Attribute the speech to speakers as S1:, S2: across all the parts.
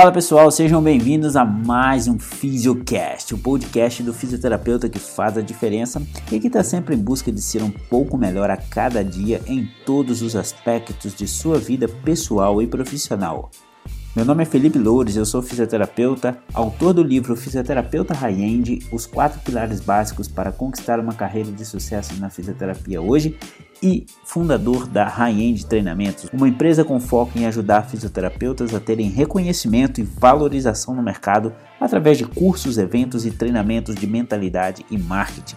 S1: Fala pessoal, sejam bem-vindos a mais um Fisiocast, o podcast do fisioterapeuta que faz a diferença e que está sempre em busca de ser um pouco melhor a cada dia em todos os aspectos de sua vida pessoal e profissional. Meu nome é Felipe Loures, eu sou fisioterapeuta, autor do livro Fisioterapeuta High-End, os quatro pilares básicos para conquistar uma carreira de sucesso na fisioterapia hoje e fundador da High-End Treinamentos, uma empresa com foco em ajudar fisioterapeutas a terem reconhecimento e valorização no mercado através de cursos, eventos e treinamentos de mentalidade e marketing.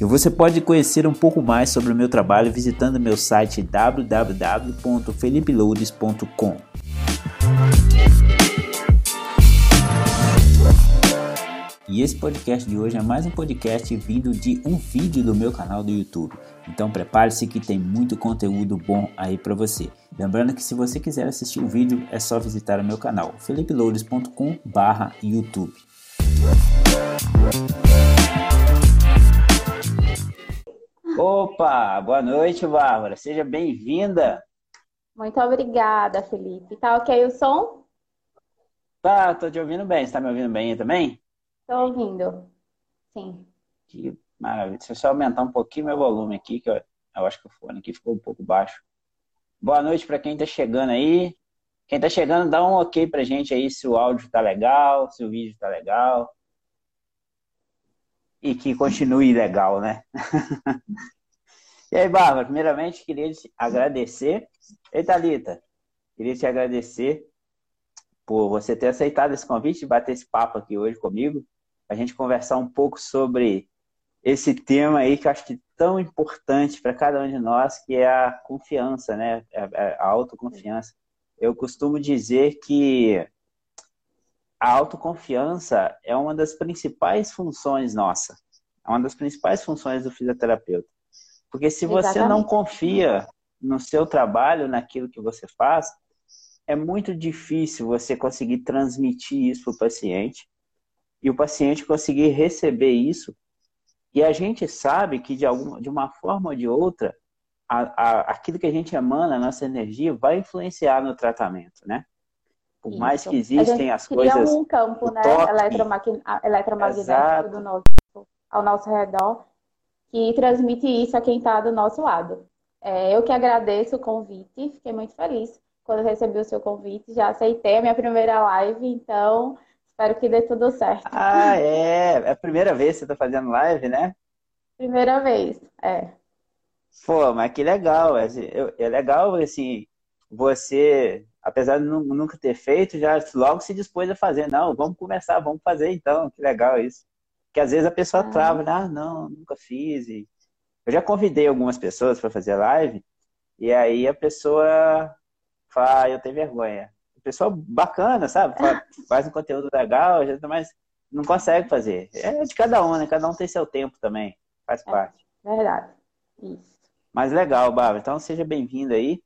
S1: E você pode conhecer um pouco mais sobre o meu trabalho visitando meu site www.felipeloures.com. E esse podcast de hoje é mais um podcast vindo de um vídeo do meu canal do YouTube. Então prepare-se que tem muito conteúdo bom aí para você. Lembrando que se você quiser assistir o vídeo é só visitar o meu canal felipeloures.com/youtube. Opa, boa noite, Bárbara. Seja bem-vinda.
S2: Muito obrigada, Felipe. Tá ok o som?
S1: Tá, tô te ouvindo bem. Você tá me ouvindo bem aí também?
S2: Tô ouvindo. Sim.
S1: Que maravilha. Deixa eu só aumentar um pouquinho meu volume aqui, que eu, eu acho que o fone aqui ficou um pouco baixo. Boa noite para quem tá chegando aí. Quem tá chegando, dá um ok pra gente aí se o áudio tá legal, se o vídeo tá legal. E que continue legal, né? e aí, Bárbara, primeiramente queria te agradecer. Ei, Thalita, queria te agradecer por você ter aceitado esse convite bater esse papo aqui hoje comigo a gente conversar um pouco sobre esse tema aí que eu acho que é tão importante para cada um de nós, que é a confiança, né? A, autoconfiança. Eu costumo dizer que a autoconfiança é uma das principais funções nossa. É uma das principais funções do fisioterapeuta. Porque se você Exatamente. não confia no seu trabalho, naquilo que você faz, é muito difícil você conseguir transmitir isso para o paciente e o paciente conseguir receber isso. E a gente sabe que de, alguma, de uma forma ou de outra, a, a, aquilo que a gente emana, a nossa energia, vai influenciar no tratamento, né? Por isso. mais que existem as coisas.
S2: um campo né, eletromagnético do nosso, ao nosso redor que transmite isso a quem está do nosso lado. É, eu que agradeço o convite, fiquei muito feliz quando recebi o seu convite, já aceitei a minha primeira live, então Espero que dê tudo certo.
S1: Ah, é. É a primeira vez que você está fazendo live, né?
S2: Primeira vez, é.
S1: Pô, mas que legal. É, é legal, assim, você, apesar de nunca ter feito, já logo se dispôs a fazer. Não, vamos começar, vamos fazer então. Que legal isso. Porque às vezes a pessoa ah. trava, né? Ah, não, nunca fiz. Eu já convidei algumas pessoas para fazer live, e aí a pessoa fala, ah, eu tenho vergonha pessoa bacana, sabe? Faz um conteúdo legal, mas não consegue fazer. É de cada um, né? Cada um tem seu tempo também. Faz é, parte.
S2: Verdade. Isso.
S1: Mas legal, Bárbara. Então seja bem-vinda aí.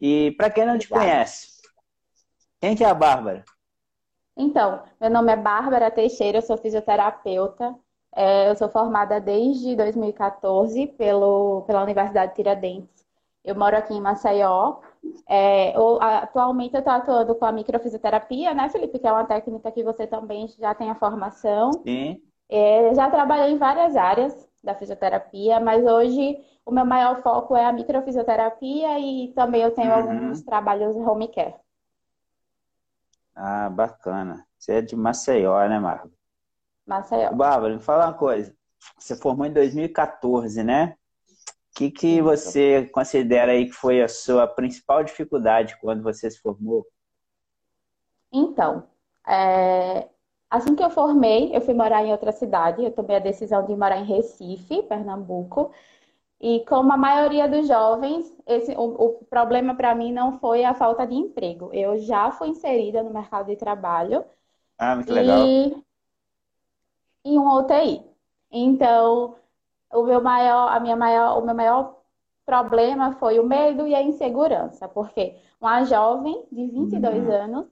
S1: E para quem não te conhece, quem que é a Bárbara?
S2: Então, meu nome é Bárbara Teixeira, eu sou fisioterapeuta. É, eu sou formada desde 2014 pelo, pela Universidade Tiradentes. Eu moro aqui em Maceió é, atualmente eu estou atuando com a microfisioterapia, né, Felipe? Que é uma técnica que você também já tem a formação.
S1: Sim.
S2: É, já trabalhei em várias áreas da fisioterapia, mas hoje o meu maior foco é a microfisioterapia e também eu tenho uhum. alguns trabalhos home care.
S1: Ah, bacana. Você é de Maceió, né, Marco?
S2: Maceió.
S1: Bárbara, me fala uma coisa. Você formou em 2014, né? que, que você considera aí que foi a sua principal dificuldade quando você se formou?
S2: Então, é... assim que eu formei, eu fui morar em outra cidade. Eu tomei a decisão de morar em Recife, Pernambuco. E como a maioria dos jovens, esse, o, o problema para mim não foi a falta de emprego. Eu já fui inserida no mercado de trabalho.
S1: Ah, muito legal. E
S2: em um UTI. Então, o meu maior, a minha maior, o meu maior problema foi o medo e a insegurança, porque uma jovem de 22 uhum. anos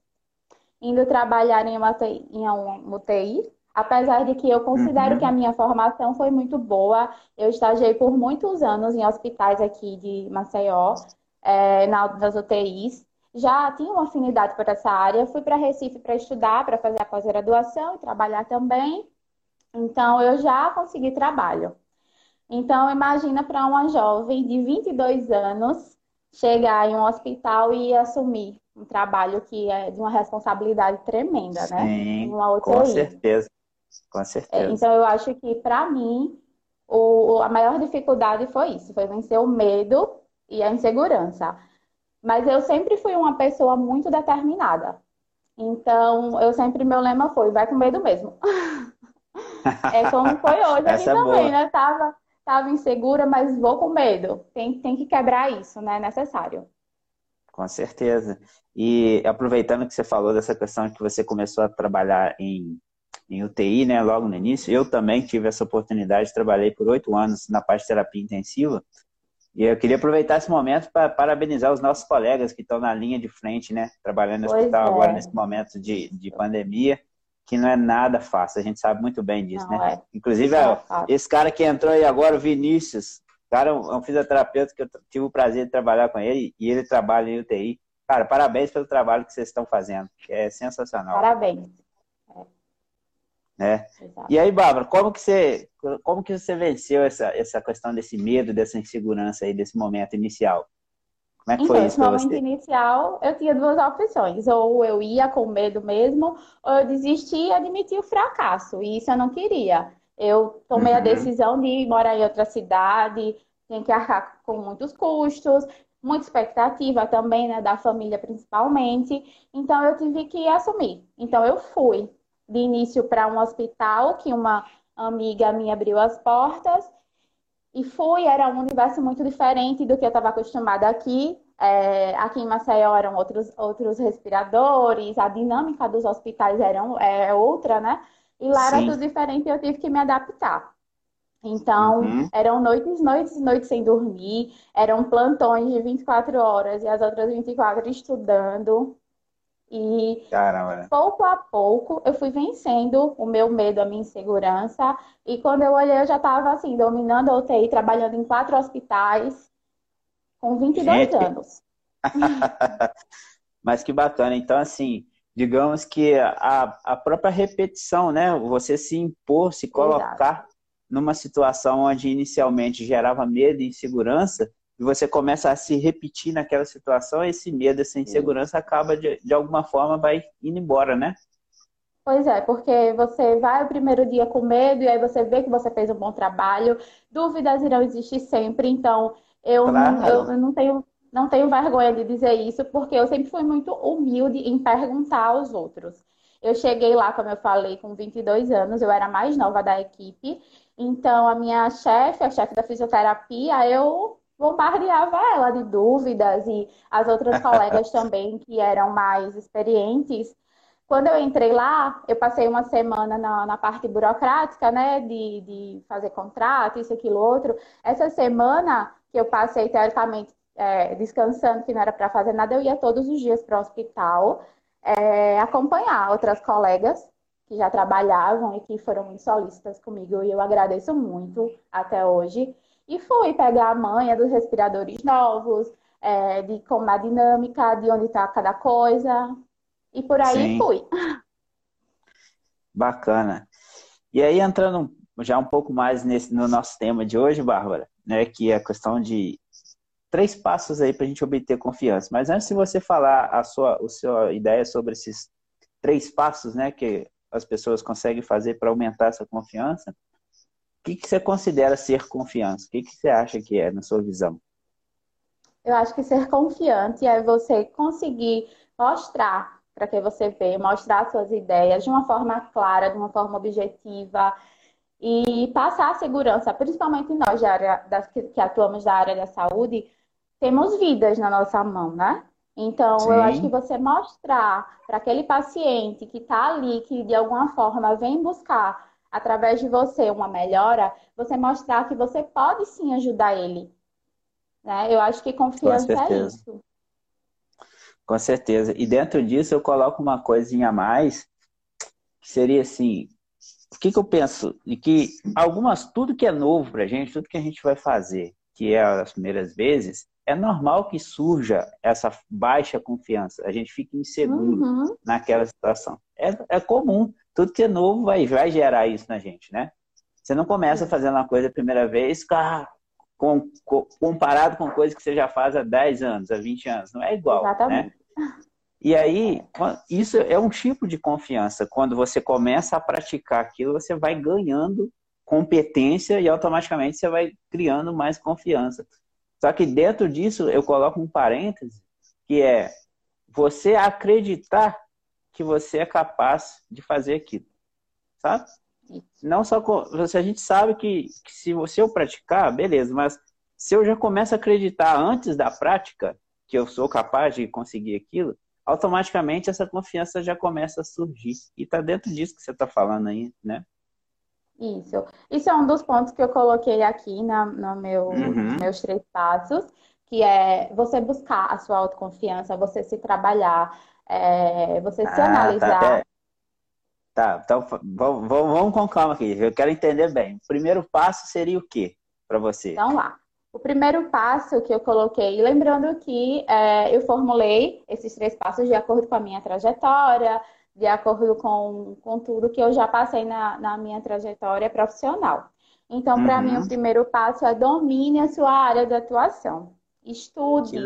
S2: indo trabalhar em uma, UTI, em uma UTI, apesar de que eu considero uhum. que a minha formação foi muito boa, eu estagiei por muitos anos em hospitais aqui de Maceió, é, nas UTIs, já tinha uma afinidade por essa área. Fui para Recife para estudar, para fazer a pós-graduação e trabalhar também. Então, eu já consegui trabalho. Então, imagina para uma jovem de 22 anos chegar em um hospital e assumir um trabalho que é de uma responsabilidade tremenda, né?
S1: Sim, com certeza. Com certeza.
S2: É, então, eu acho que, para mim, o, a maior dificuldade foi isso, foi vencer o medo e a insegurança. Mas eu sempre fui uma pessoa muito determinada. Então, eu sempre, meu lema foi, vai com medo mesmo. é como foi hoje aqui é também, né? Tava, tava insegura, mas vou com medo. Tem, tem que quebrar isso, né? É necessário.
S1: Com certeza. E aproveitando que você falou dessa questão que você começou a trabalhar em em UTI, né, logo no início. Eu também tive essa oportunidade, trabalhei por oito anos na parte de terapia intensiva. E eu queria aproveitar esse momento para parabenizar os nossos colegas que estão na linha de frente, né, trabalhando no pois hospital é. agora nesse momento de, de pandemia, que não é nada fácil, a gente sabe muito bem disso, não, né? É. Inclusive, é esse cara que entrou aí agora, o Vinícius, cara, é um fisioterapeuta que eu tive o prazer de trabalhar com ele, e ele trabalha em UTI. Cara, parabéns pelo trabalho que vocês estão fazendo, é sensacional.
S2: Parabéns.
S1: Né? E aí, Bárbara, como que você, como que você venceu essa, essa questão desse medo, dessa insegurança aí, desse momento inicial?
S2: Como é que então, foi isso você? No momento inicial, eu tinha duas opções. Ou eu ia com medo mesmo, ou eu desistia e admitia o fracasso. E isso eu não queria. Eu tomei uhum. a decisão de morar em outra cidade, tem que arcar com muitos custos, muita expectativa também, né, da família principalmente. Então eu tive que assumir. Então eu fui de início para um hospital que uma amiga minha abriu as portas e fui, era um universo muito diferente do que eu estava acostumada aqui. É, aqui em Maceió eram outros, outros respiradores, a dinâmica dos hospitais era é outra, né? E lá Sim. era tudo diferente e eu tive que me adaptar. Então, uhum. eram noites, noites e noites sem dormir, eram plantões de 24 horas e as outras 24 estudando. E Caramba. pouco a pouco eu fui vencendo o meu medo, a minha insegurança. E quando eu olhei, eu já estava assim, dominando a UTI, trabalhando em quatro hospitais, com 22 Gente. anos.
S1: Mas que bacana. Então, assim, digamos que a, a própria repetição, né? Você se impor, se colocar numa situação onde inicialmente gerava medo e insegurança, e você começa a se repetir naquela situação, esse medo, essa insegurança acaba de, de alguma forma vai indo embora, né?
S2: Pois é, porque você vai o primeiro dia com medo e aí você vê que você fez um bom trabalho. Dúvidas irão existir sempre, então eu, claro. não, eu não tenho não tenho vergonha de dizer isso, porque eu sempre fui muito humilde em perguntar aos outros. Eu cheguei lá, como eu falei, com 22 anos, eu era mais nova da equipe, então a minha chefe, a chefe da fisioterapia, eu bombardeava ela de dúvidas e as outras colegas também que eram mais experientes. Quando eu entrei lá, eu passei uma semana na, na parte burocrática, né, de, de fazer contrato, isso, aquilo, outro. Essa semana que eu passei, teoricamente, é, descansando, que não era para fazer nada, eu ia todos os dias para o hospital é, acompanhar outras colegas que já trabalhavam e que foram muito solícitas comigo, e eu agradeço muito até hoje. E fui pegar a manha dos respiradores novos, é, de como a dinâmica, de onde está cada coisa. E por aí Sim. fui.
S1: Bacana. E aí, entrando já um pouco mais nesse, no nosso tema de hoje, Bárbara, né, que é a questão de três passos aí para a gente obter confiança. Mas antes de você falar a sua, a sua ideia sobre esses três passos, né, que as pessoas conseguem fazer para aumentar essa confiança, que, que você considera ser confiança? O que, que você acha que é, na sua visão?
S2: Eu acho que ser confiante é você conseguir mostrar para quem você vê, mostrar suas ideias de uma forma clara, de uma forma objetiva e passar a segurança, principalmente nós área das, que atuamos da área da saúde, temos vidas na nossa mão, né? Então, Sim. eu acho que você mostrar para aquele paciente que está ali, que de alguma forma vem buscar através de você uma melhora, você mostrar que você pode sim ajudar ele. Né? Eu acho que confiança é isso.
S1: Com certeza. E dentro disso eu coloco uma coisinha a mais, que seria assim, o que, que eu penso? De que algumas, tudo que é novo pra gente, tudo que a gente vai fazer, que é as primeiras vezes, é normal que surja essa baixa confiança. A gente fica inseguro uhum. naquela situação. É, é comum. Tudo que é novo vai, vai gerar isso na gente, né? Você não começa fazendo uma coisa a primeira vez ah, com, com, comparado com coisa que você já faz há 10 anos, há 20 anos. Não é igual, né? Exatamente. né? E aí, isso é um tipo de confiança. Quando você começa a praticar aquilo, você vai ganhando competência e automaticamente você vai criando mais confiança. Só que dentro disso, eu coloco um parêntese, que é você acreditar que você é capaz de fazer aquilo. Sabe? Não só se a gente sabe que, que se você eu praticar, beleza, mas se eu já começo a acreditar antes da prática que eu sou capaz de conseguir aquilo, automaticamente essa confiança já começa a surgir. E está dentro disso que você está falando aí, né?
S2: Isso. Isso é um dos pontos que eu coloquei aqui na, no meu, uhum. meus três passos, que é você buscar a sua autoconfiança, você se trabalhar, é, você ah, se tá. analisar. Tá,
S1: tá, então vamos, vamos com calma aqui. Eu quero entender bem. O primeiro passo seria o quê para você?
S2: Então lá. O primeiro passo que eu coloquei, lembrando que é, eu formulei esses três passos de acordo com a minha trajetória, de acordo com, com tudo que eu já passei na, na minha trajetória profissional. Então, para uhum. mim, o primeiro passo é domine a sua área de atuação. Estude,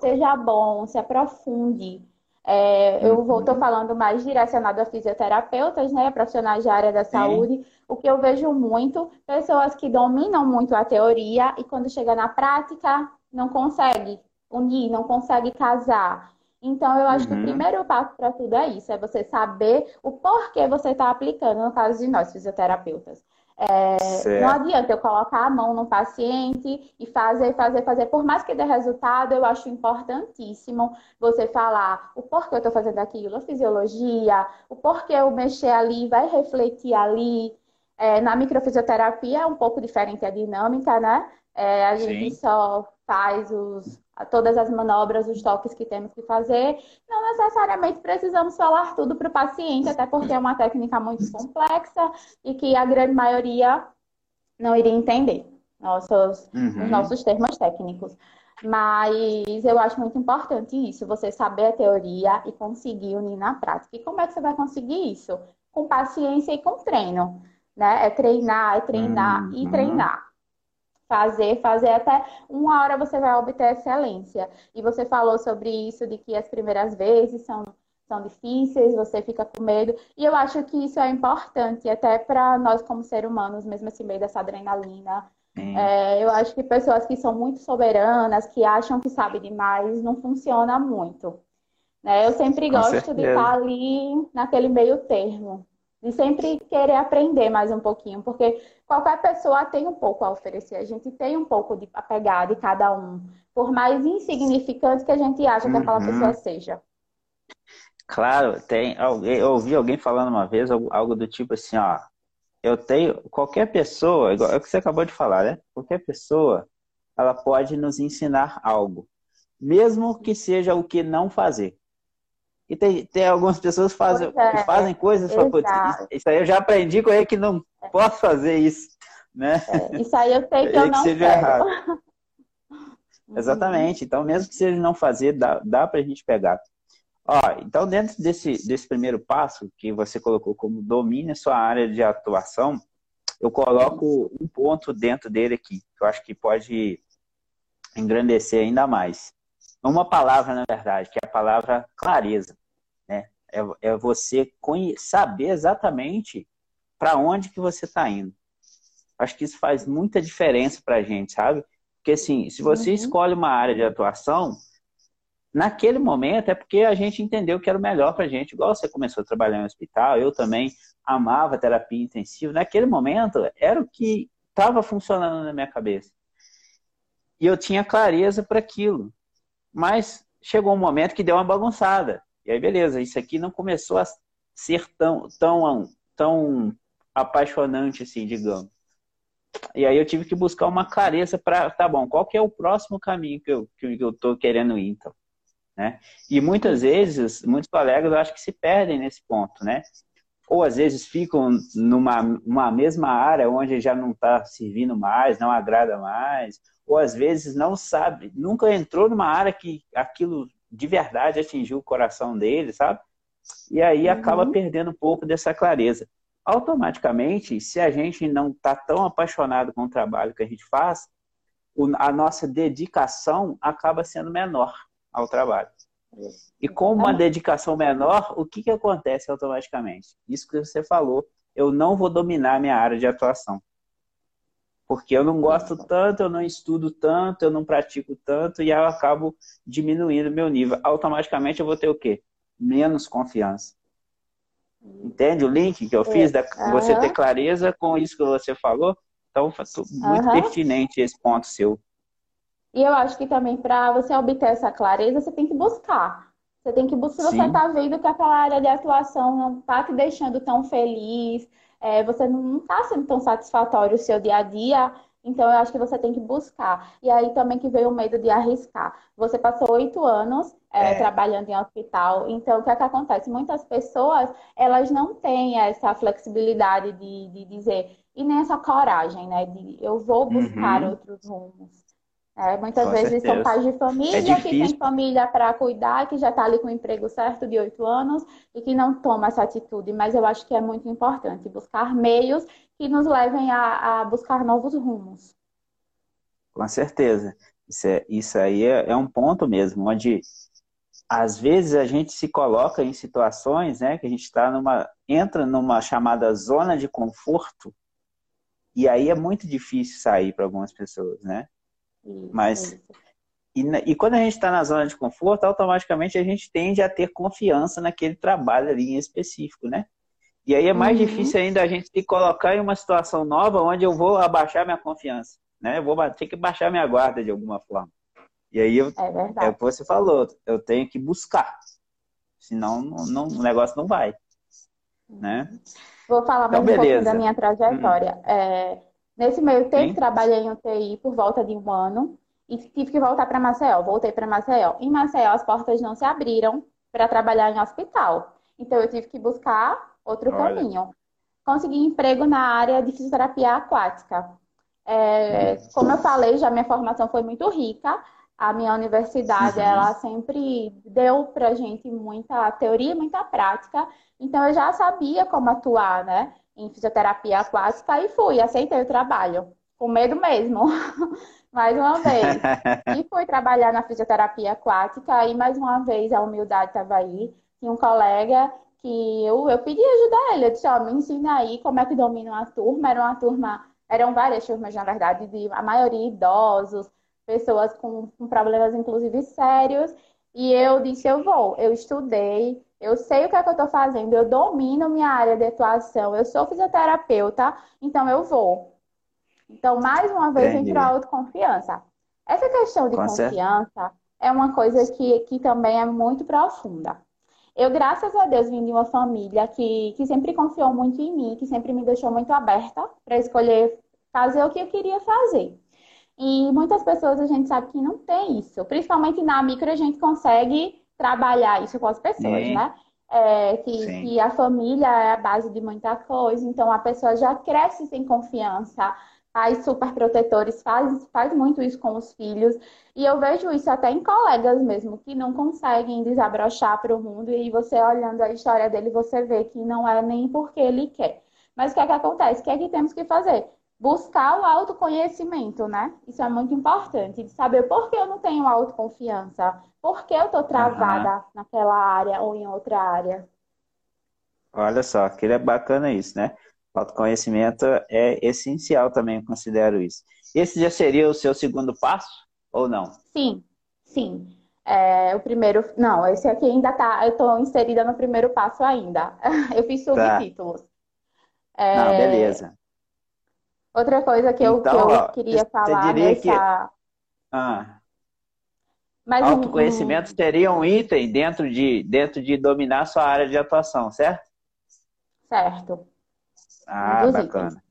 S2: seja bom, se aprofunde. É, eu estou uhum. falando mais direcionado a fisioterapeutas, né, profissionais de área da saúde. Sim. O que eu vejo muito, pessoas que dominam muito a teoria e quando chega na prática não consegue unir, não consegue casar. Então, eu acho uhum. que o uhum. primeiro passo para tudo é isso, é você saber o porquê você está aplicando, no caso de nós, fisioterapeutas. É, não adianta eu colocar a mão no paciente e fazer, fazer, fazer. Por mais que dê resultado, eu acho importantíssimo você falar o porquê eu estou fazendo aquilo, a fisiologia, o porquê eu mexer ali, vai refletir ali. É, na microfisioterapia é um pouco diferente a dinâmica, né? É, a gente só faz os, todas as manobras, os toques que temos que fazer. Não necessariamente precisamos falar tudo para o paciente, até porque é uma técnica muito complexa e que a grande maioria não iria entender nossos, uhum. os nossos termos técnicos. Mas eu acho muito importante isso, você saber a teoria e conseguir unir na prática. E como é que você vai conseguir isso? Com paciência e com treino. Né? É treinar, é treinar uhum. e treinar fazer, fazer até uma hora você vai obter excelência. E você falou sobre isso, de que as primeiras vezes são, são difíceis, você fica com medo. E eu acho que isso é importante, até para nós como seres humanos, mesmo assim, meio dessa adrenalina. É, eu acho que pessoas que são muito soberanas, que acham que sabem demais, não funciona muito. Né? Eu sempre com gosto certeza. de estar ali naquele meio termo de sempre querer aprender mais um pouquinho, porque qualquer pessoa tem um pouco a oferecer, a gente tem um pouco de, a pegar de cada um, por mais insignificante que a gente acha que aquela uhum. pessoa seja.
S1: Claro, tem eu ouvi alguém falando uma vez algo do tipo assim, ó, eu tenho qualquer pessoa, igual é o que você acabou de falar, né? Qualquer pessoa, ela pode nos ensinar algo, mesmo que seja o que não fazer. E tem, tem algumas pessoas fazem, é, que fazem coisas para Isso aí eu já aprendi com ele que não é. posso fazer isso. Né?
S2: É, isso aí eu sei que eu não seja quero. errado.
S1: Exatamente. Então, mesmo que seja não fazer, dá, dá para a gente pegar. Ó, então, dentro desse, desse primeiro passo que você colocou como domine a sua área de atuação, eu coloco um ponto dentro dele aqui, que eu acho que pode engrandecer ainda mais uma palavra, na verdade, que é a palavra clareza. Né? É, é você saber exatamente para onde que você está indo. Acho que isso faz muita diferença para a gente, sabe? Porque, assim, se você uhum. escolhe uma área de atuação, naquele momento é porque a gente entendeu que era o melhor para a gente. Igual você começou a trabalhar no hospital, eu também amava terapia intensiva. Naquele momento, era o que estava funcionando na minha cabeça. E eu tinha clareza para aquilo. Mas chegou um momento que deu uma bagunçada. E aí, beleza, isso aqui não começou a ser tão, tão, tão apaixonante assim, digamos. E aí eu tive que buscar uma clareza para, tá bom, qual que é o próximo caminho que eu, que eu tô querendo ir, então? Né? E muitas vezes, muitos colegas eu acho que se perdem nesse ponto, né? ou às vezes ficam numa uma mesma área onde já não está servindo mais, não agrada mais, ou às vezes não sabe, nunca entrou numa área que aquilo de verdade atingiu o coração dele, sabe? E aí acaba uhum. perdendo um pouco dessa clareza. Automaticamente, se a gente não está tão apaixonado com o trabalho que a gente faz, a nossa dedicação acaba sendo menor ao trabalho. E com uma dedicação menor, o que, que acontece automaticamente? Isso que você falou, eu não vou dominar minha área de atuação. Porque eu não gosto tanto, eu não estudo tanto, eu não pratico tanto, e eu acabo diminuindo meu nível. Automaticamente eu vou ter o quê? Menos confiança. Entende o link que eu fiz? Da, uhum. Você ter clareza com isso que você falou? Então, muito uhum. pertinente esse ponto seu.
S2: E eu acho que também para você obter essa clareza, você tem que buscar. Você tem que buscar, se você está vendo que aquela área de atuação não está te deixando tão feliz, é, você não está sendo tão satisfatório o seu dia a dia, então eu acho que você tem que buscar. E aí também que veio o medo de arriscar. Você passou oito anos é, é. trabalhando em hospital, então o que é que acontece? Muitas pessoas, elas não têm essa flexibilidade de, de dizer, e nem essa coragem, né? De eu vou buscar uhum. outros rumos. É, muitas com vezes certeza. são pais de família é que têm família para cuidar, que já está ali com o emprego certo de oito anos e que não toma essa atitude. Mas eu acho que é muito importante buscar meios que nos levem a, a buscar novos rumos.
S1: Com certeza. Isso, é, isso aí é, é, um ponto mesmo, onde às vezes a gente se coloca em situações né, que a gente está numa. entra numa chamada zona de conforto, e aí é muito difícil sair para algumas pessoas, né? Mas e, e, quando a gente está na zona de conforto, automaticamente a gente tende a ter confiança naquele trabalho ali em específico, né? E aí é mais uhum. difícil ainda a gente se colocar em uma situação nova onde eu vou abaixar minha confiança, né? Eu vou ter que baixar minha guarda de alguma forma. E aí eu, é, é o que você falou, eu tenho que buscar, senão não, não, o negócio não vai, né?
S2: Vou falar mais então, um pouquinho da minha trajetória. Hum. É, Nesse meio tempo, Sim. trabalhei em UTI por volta de um ano e tive que voltar para Maceió. Voltei para Maceió. Em Maceió, as portas não se abriram para trabalhar em hospital. Então, eu tive que buscar outro Olha. caminho. Consegui emprego na área de fisioterapia aquática. É, como eu falei, já minha formação foi muito rica. A minha universidade, uhum. ela sempre deu para gente muita teoria, muita prática. Então, eu já sabia como atuar, né? Em fisioterapia aquática e fui, aceitei o trabalho, com medo mesmo, mais uma vez. E fui trabalhar na fisioterapia aquática e mais uma vez a humildade estava aí. Tinha um colega que eu, eu pedi ajuda a ele, eu disse, ó, oh, me ensina aí como é que domina uma turma. Era uma turma, eram várias turmas, na verdade, de a maioria idosos, pessoas com, com problemas, inclusive, sérios. E eu disse, eu vou. Eu estudei, eu sei o que é que eu estou fazendo, eu domino minha área de atuação, eu sou fisioterapeuta, então eu vou. Então, mais uma vez, Entendi. entrou a autoconfiança. Essa questão de Com confiança certo. é uma coisa que, que também é muito profunda. Eu, graças a Deus, vim de uma família que, que sempre confiou muito em mim, que sempre me deixou muito aberta para escolher fazer o que eu queria fazer. E muitas pessoas a gente sabe que não tem isso. Principalmente na micro, a gente consegue trabalhar isso com as pessoas, Sim. né? É, que, que, a família é a base de muita coisa, então a pessoa já cresce sem confiança, pais super protetores faz, faz muito isso com os filhos, e eu vejo isso até em colegas mesmo, que não conseguem desabrochar para o mundo, e você olhando a história dele, você vê que não é nem porque ele quer. Mas o que é que acontece? O que é que temos que fazer? Buscar o autoconhecimento, né? Isso é muito importante, de saber por que eu não tenho autoconfiança, por que eu estou travada uhum. naquela área ou em outra área.
S1: Olha só, que é bacana isso, né? Autoconhecimento é essencial também, eu considero isso. Esse já seria o seu segundo passo ou não?
S2: Sim, sim. É, o primeiro, não, esse aqui ainda tá, eu estou inserida no primeiro passo ainda. Eu fiz tá. subtítulos. Tá.
S1: É, não, beleza.
S2: Outra coisa que eu, então, que eu ó, queria falar nessa. Que...
S1: Ah. Mas Autoconhecimento um... seria um item dentro de, dentro de dominar sua área de atuação, certo?
S2: Certo.
S1: Ah, um bacana. Itens.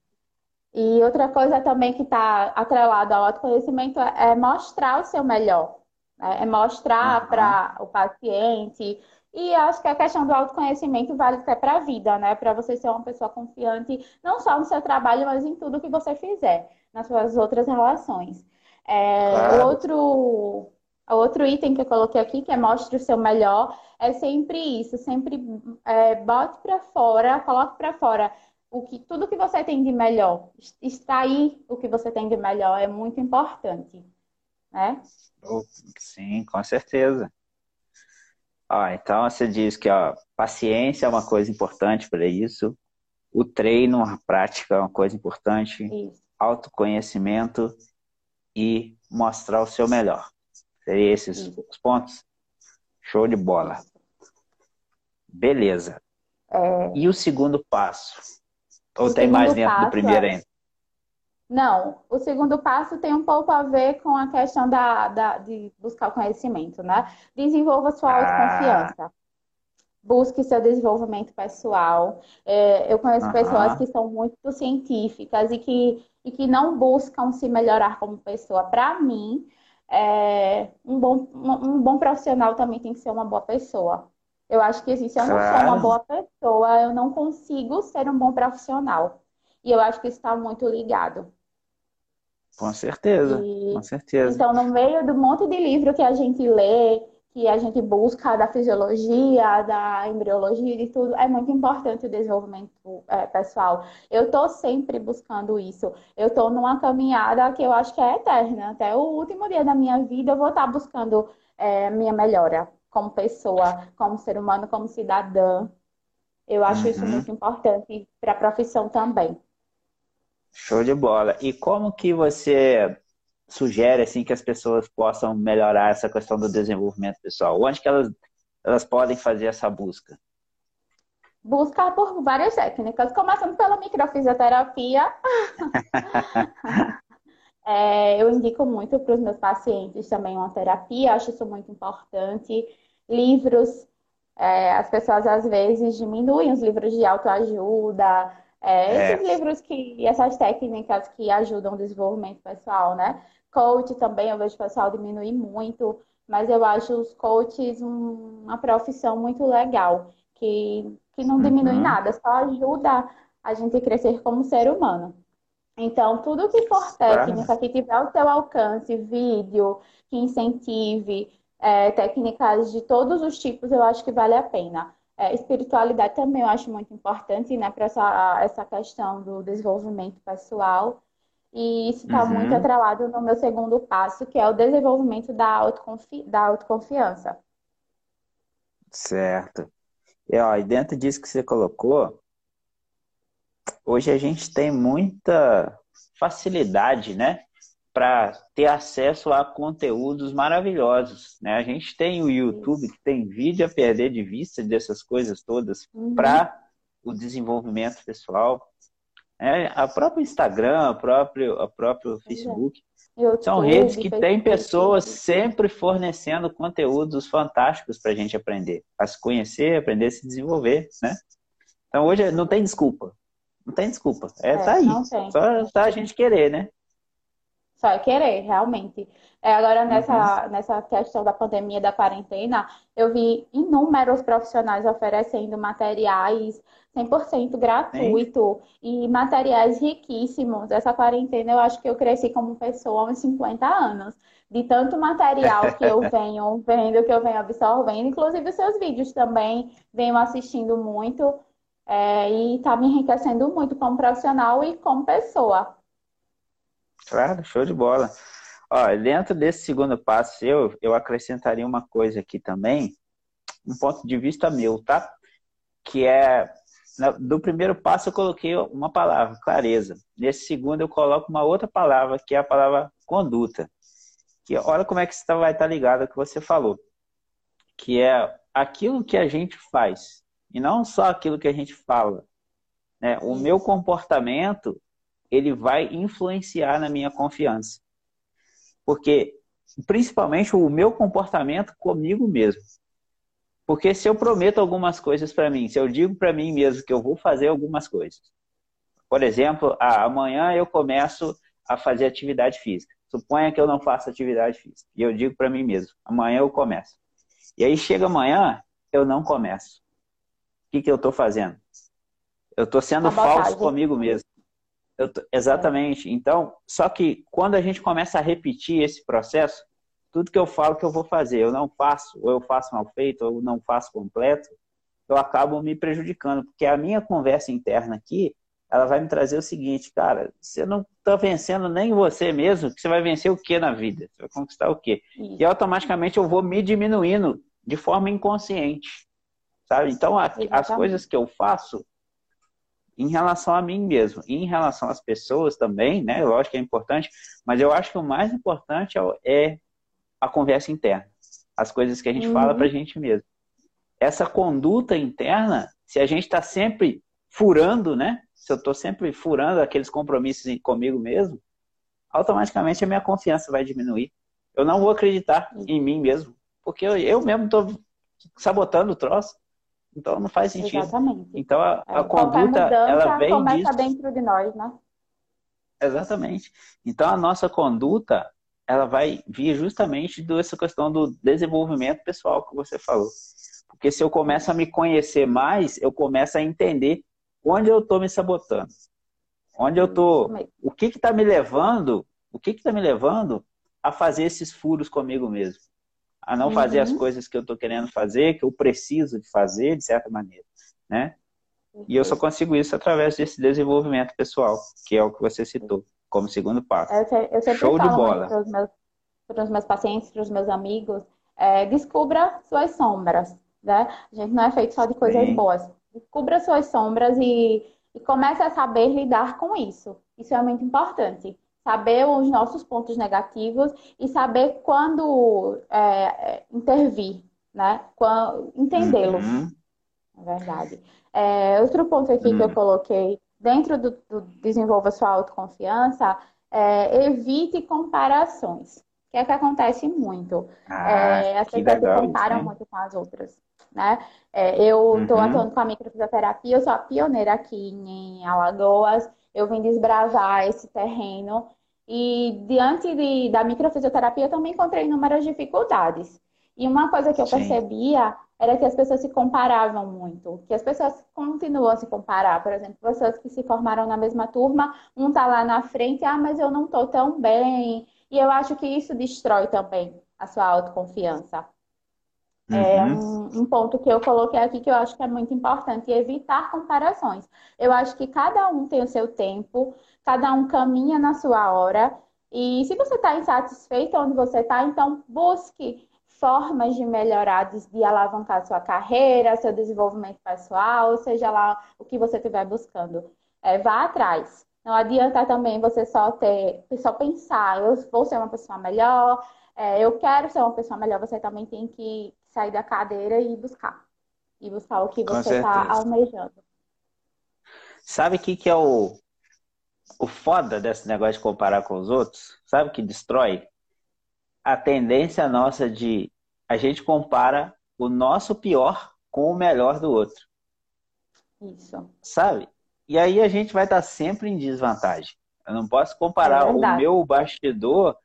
S2: E outra coisa também que está atrelada ao autoconhecimento é mostrar o seu melhor. Né? É mostrar uhum. para o paciente E acho que a questão do autoconhecimento vale até para a vida, né? Para você ser uma pessoa confiante, não só no seu trabalho, mas em tudo que você fizer, nas suas outras relações. É, claro. outro, outro item que eu coloquei aqui, que é mostre o seu melhor, é sempre isso, sempre é, bote para fora, coloque para fora o que, tudo que você tem de melhor, extrair o que você tem de melhor é muito importante, né?
S1: Sim, com certeza. Ah, então você diz que a paciência é uma coisa importante para isso, o treino, a prática é uma coisa importante, isso. autoconhecimento e mostrar o seu melhor. Seriam esses isso. os pontos? Show de bola. Beleza. É... E o segundo passo? Ou o tem mais dentro do primeiro é... ainda?
S2: Não, o segundo passo tem um pouco a ver com a questão da, da de buscar o conhecimento, né? Desenvolva sua ah. autoconfiança. Busque seu desenvolvimento pessoal. É, eu conheço pessoas que são muito científicas e que, e que não buscam se melhorar como pessoa. Para mim, é, um, bom, um bom profissional também tem que ser uma boa pessoa. Eu acho que assim, se eu não sou uma boa pessoa, eu não consigo ser um bom profissional. E eu acho que isso está muito ligado.
S1: Com certeza, e, com certeza.
S2: Então, no meio do monte de livro que a gente lê, que a gente busca da fisiologia, da embriologia, de tudo, é muito importante o desenvolvimento é, pessoal. Eu estou sempre buscando isso. Eu estou numa caminhada que eu acho que é eterna. Até o último dia da minha vida, eu vou estar tá buscando é, minha melhora como pessoa, como ser humano, como cidadã. Eu acho uhum. isso muito importante para a profissão também.
S1: Show de bola. E como que você sugere assim que as pessoas possam melhorar essa questão do desenvolvimento pessoal? Onde que elas, elas podem fazer essa busca?
S2: Buscar por várias técnicas, começando pela microfisioterapia. é, eu indico muito para os meus pacientes também uma terapia, acho isso muito importante livros. É, as pessoas às vezes diminuem os livros de autoajuda, é, é. esses livros que, essas técnicas que ajudam o desenvolvimento pessoal, né? Coach também, eu vejo o pessoal diminuir muito, mas eu acho os coaches um, uma profissão muito legal, que, que não diminui uhum. nada, só ajuda a gente crescer como ser humano. Então, tudo que for técnica, que tiver ao seu alcance, vídeo, que incentive, é, técnicas de todos os tipos, eu acho que vale a pena. É, espiritualidade também eu acho muito importante, né, para essa, essa questão do desenvolvimento pessoal. E isso está uhum. muito atrelado no meu segundo passo, que é o desenvolvimento da, autoconfi da autoconfiança.
S1: Certo. E, ó, e dentro disso que você colocou, hoje a gente tem muita facilidade, né? Para ter acesso a conteúdos maravilhosos. Né? A gente tem o YouTube que tem vídeo a perder de vista dessas coisas todas uhum. para o desenvolvimento pessoal. É, a própria Instagram, a próprio, a próprio Facebook. YouTube, são redes que têm pessoas sempre fornecendo conteúdos fantásticos para a gente aprender, a se conhecer, aprender a se desenvolver, né? Então hoje não tem desculpa, não tem desculpa, é, é tá aí, só tá a gente querer, né?
S2: Só é querer, realmente. É, agora, nessa, uhum. nessa questão da pandemia, da quarentena, eu vi inúmeros profissionais oferecendo materiais 100% gratuito Sim. e materiais riquíssimos. Essa quarentena, eu acho que eu cresci como pessoa há uns 50 anos. De tanto material que eu venho vendo, que eu venho absorvendo. Inclusive, os seus vídeos também venho assistindo muito. É, e está me enriquecendo muito como profissional e como pessoa.
S1: Claro, show de bola. Ó, dentro desse segundo passo eu, eu acrescentaria uma coisa aqui também, um ponto de vista meu, tá? Que é, do primeiro passo eu coloquei uma palavra, clareza. Nesse segundo eu coloco uma outra palavra, que é a palavra conduta. Que olha como é que você vai estar ligado ao que você falou. Que é aquilo que a gente faz, e não só aquilo que a gente fala. Né? O meu comportamento ele vai influenciar na minha confiança. Porque, principalmente, o meu comportamento comigo mesmo. Porque se eu prometo algumas coisas para mim, se eu digo para mim mesmo que eu vou fazer algumas coisas, por exemplo, ah, amanhã eu começo a fazer atividade física. Suponha que eu não faço atividade física. E eu digo para mim mesmo, amanhã eu começo. E aí chega amanhã, eu não começo. O que, que eu estou fazendo? Eu estou sendo falso comigo mesmo. Tô... Exatamente. Então, só que quando a gente começa a repetir esse processo, tudo que eu falo que eu vou fazer, eu não faço, ou eu faço mal feito, ou não faço completo, eu acabo me prejudicando, porque a minha conversa interna aqui, ela vai me trazer o seguinte, cara, você não está vencendo nem você mesmo, que você vai vencer o que na vida? Você vai conquistar o quê? E automaticamente eu vou me diminuindo de forma inconsciente, sabe? Então, a, as coisas que eu faço em relação a mim mesmo e em relação às pessoas também, né? Lógico que é importante, mas eu acho que o mais importante é, é a conversa interna, as coisas que a gente uhum. fala para a gente mesmo. Essa conduta interna, se a gente está sempre furando, né? Se eu estou sempre furando aqueles compromissos comigo mesmo, automaticamente a minha confiança vai diminuir. Eu não vou acreditar em mim mesmo, porque eu, eu mesmo estou sabotando o troço. Então não faz sentido.
S2: Exatamente.
S1: Então a, a conduta ela vem
S2: começa
S1: disso.
S2: dentro de nós, né?
S1: Exatamente. Então a nossa conduta ela vai vir justamente dessa questão do desenvolvimento pessoal que você falou. Porque se eu começo a me conhecer mais, eu começo a entender onde eu estou me sabotando. Onde eu estou. O que está me levando? O que está me levando a fazer esses furos comigo mesmo? A não uhum. fazer as uhum. coisas que eu estou querendo fazer, que eu preciso de fazer, de certa maneira. Né? E eu só consigo isso através desse desenvolvimento pessoal, que é o que você citou como segundo passo.
S2: Eu, eu Show de bola. Para os meus, meus, pacientes, para os meus amigos, é, descubra suas sombras, né? A gente não é feito só de coisas Sim. boas. Descubra suas sombras e, e comece a saber lidar com isso. Isso é muito importante. Saber os nossos pontos negativos e saber quando é, é intervir, né? Entendê-los. Uhum. É verdade. É, outro ponto aqui uhum. que eu uhum. coloquei dentro do, do desenvolva sua autoconfiança, é, evite comparações, que é que acontece muito. Ah, é, as pessoas se comparam muito com as outras. Né? É, eu estou uhum. atuando com a microfisioterapia, eu sou a pioneira aqui em Alagoas, eu vim desbravar esse terreno e diante de, da microfisioterapia eu também encontrei inúmeras dificuldades. E uma coisa que eu Sim. percebia era que as pessoas se comparavam muito, que as pessoas continuam a se comparar. Por exemplo, pessoas que se formaram na mesma turma, um tá lá na frente, ah, mas eu não tô tão bem. E eu acho que isso destrói também a sua autoconfiança. É uhum. É um, um, ponto que eu coloquei aqui que eu acho que é muito importante, evitar comparações. Eu acho que cada um tem o seu tempo, cada um caminha na sua hora. E se você está insatisfeito onde você está, então busque formas de melhorar, de, alavancar sua carreira, seu desenvolvimento pessoal, seja lá o que você estiver buscando. É, vá atrás. Não adianta também você só ter, só pensar, eu vou ser uma pessoa melhor, é, eu quero ser uma pessoa melhor, você também tem que sair da cadeira e buscar. E buscar o que você está almejando.
S1: Sabe o que, que é o, o foda desse negócio de comparar com os outros? Sabe o que destrói? a tendência nossa de a gente compara o nosso pior com o melhor do outro.
S2: Isso.
S1: Sabe? E aí a gente vai estar sempre em desvantagem. Eu não posso comparar é o meu bastidor.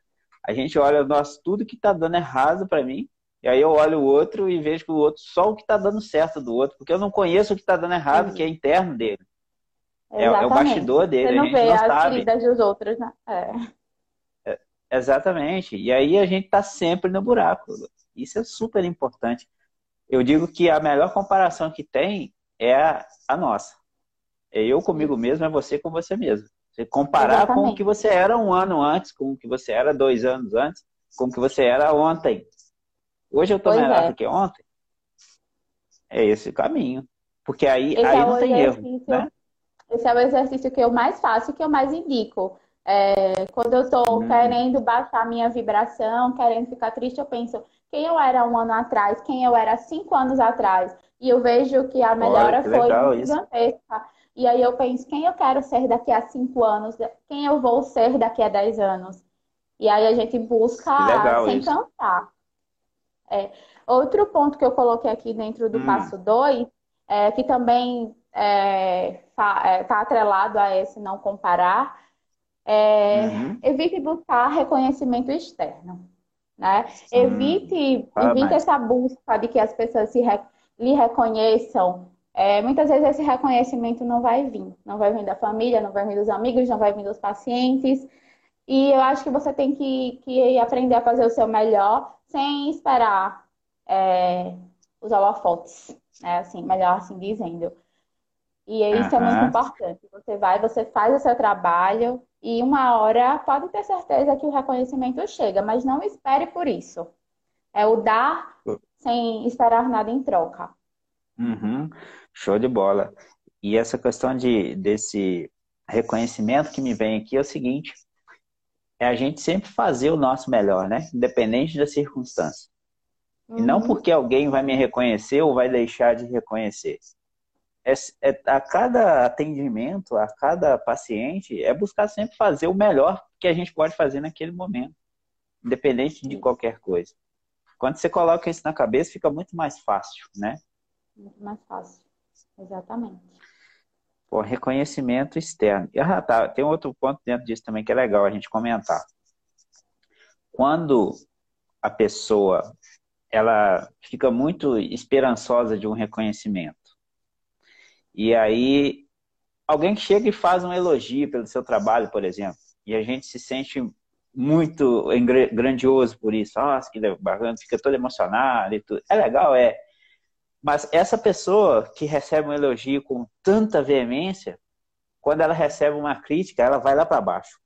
S1: A gente olha nossa, tudo que está dando errado para mim. E aí eu olho o outro e vejo que o outro só o que está dando certo do outro, porque eu não conheço o que está dando errado, Sim. que é interno dele. É, é, o bastidor dele. Você
S2: não vê
S1: não
S2: as
S1: sabe.
S2: feridas dos outros, né? É.
S1: Exatamente. E aí a gente está sempre no buraco. Isso é super importante. Eu digo que a melhor comparação que tem é a, a nossa. É eu comigo mesmo, é você com você mesmo. Você comparar Exatamente. com o que você era um ano antes, com o que você era dois anos antes, com o que você era ontem. Hoje eu estou melhor é. do que ontem. É esse o caminho. Porque aí, aí é não tem erro. Né?
S2: Esse é o exercício que eu mais faço e que eu mais indico. É, quando eu estou hum. querendo baixar minha vibração, querendo ficar triste, eu penso quem eu era um ano atrás, quem eu era cinco anos atrás. E eu vejo que a melhora foi gigantesca. E aí eu penso, quem eu quero ser daqui a cinco anos? Quem eu vou ser daqui a dez anos? E aí a gente busca sem isso. cansar. É. Outro ponto que eu coloquei aqui dentro do hum. passo dois, é, que também é, é tá atrelado a esse não comparar, é, uhum. Evite buscar reconhecimento externo. Né? Evite, evite essa busca de que as pessoas se, lhe reconheçam, é, muitas vezes esse reconhecimento não vai vir. Não vai vir da família, não vai vir dos amigos, não vai vir dos pacientes. E eu acho que você tem que, que aprender a fazer o seu melhor sem esperar é, os holofotes, né? Assim, melhor assim dizendo. E isso uhum. é muito importante. Você vai, você faz o seu trabalho e uma hora pode ter certeza que o reconhecimento chega, mas não espere por isso. É o dar sem esperar nada em troca.
S1: Uhum. Show de bola. E essa questão de, desse reconhecimento que me vem aqui é o seguinte: é a gente sempre fazer o nosso melhor, né? Independente da circunstância. Uhum. E não uhum. porque alguém vai me reconhecer ou vai deixar de reconhecer. É, é, a cada atendimento, a cada paciente, é buscar sempre fazer o melhor que a gente pode fazer naquele momento, independente de qualquer coisa. Quando você coloca isso na cabeça, fica muito mais fácil, né?
S2: Muito mais fácil, exatamente.
S1: Pô, reconhecimento externo. Ah, tá. Tem outro ponto dentro disso também que é legal a gente comentar. Quando a pessoa ela fica muito esperançosa de um reconhecimento. E aí, alguém que chega e faz um elogio pelo seu trabalho, por exemplo, e a gente se sente muito grandioso por isso. Nossa, que bacana, fica todo emocionado e tudo. É legal, é. Mas essa pessoa que recebe um elogio com tanta veemência, quando ela recebe uma crítica, ela vai lá para baixo.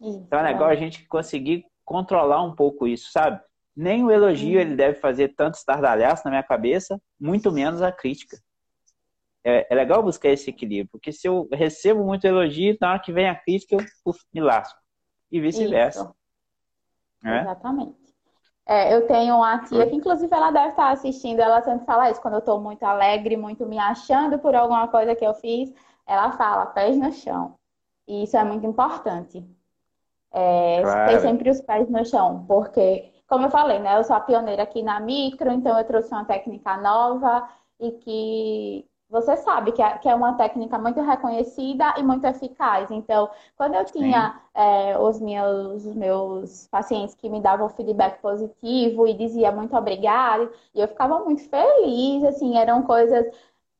S1: Então é legal a gente conseguir controlar um pouco isso, sabe? Nem o elogio ele deve fazer tanto estardalhaço na minha cabeça, muito menos a crítica. É, é, legal buscar esse equilíbrio, porque se eu recebo muito elogio, na hora que vem a crítica, eu uf, me lasco. E vice-versa.
S2: É? Exatamente. É, eu tenho uma tia que, inclusive, ela deve estar assistindo, ela sempre fala isso, quando eu estou muito alegre, muito me achando por alguma coisa que eu fiz, ela fala, pés no chão. E isso é muito importante. É, claro. Ter sempre os pés no chão, porque como eu falei, né? Eu sou a pioneira aqui na micro, então eu trouxe uma técnica nova e que você sabe que é, que é uma técnica muito reconhecida e muito eficaz. Então, quando eu tinha é, os, meus, os meus pacientes que me davam feedback positivo e dizia muito obrigada, e eu ficava muito feliz, assim, eram coisas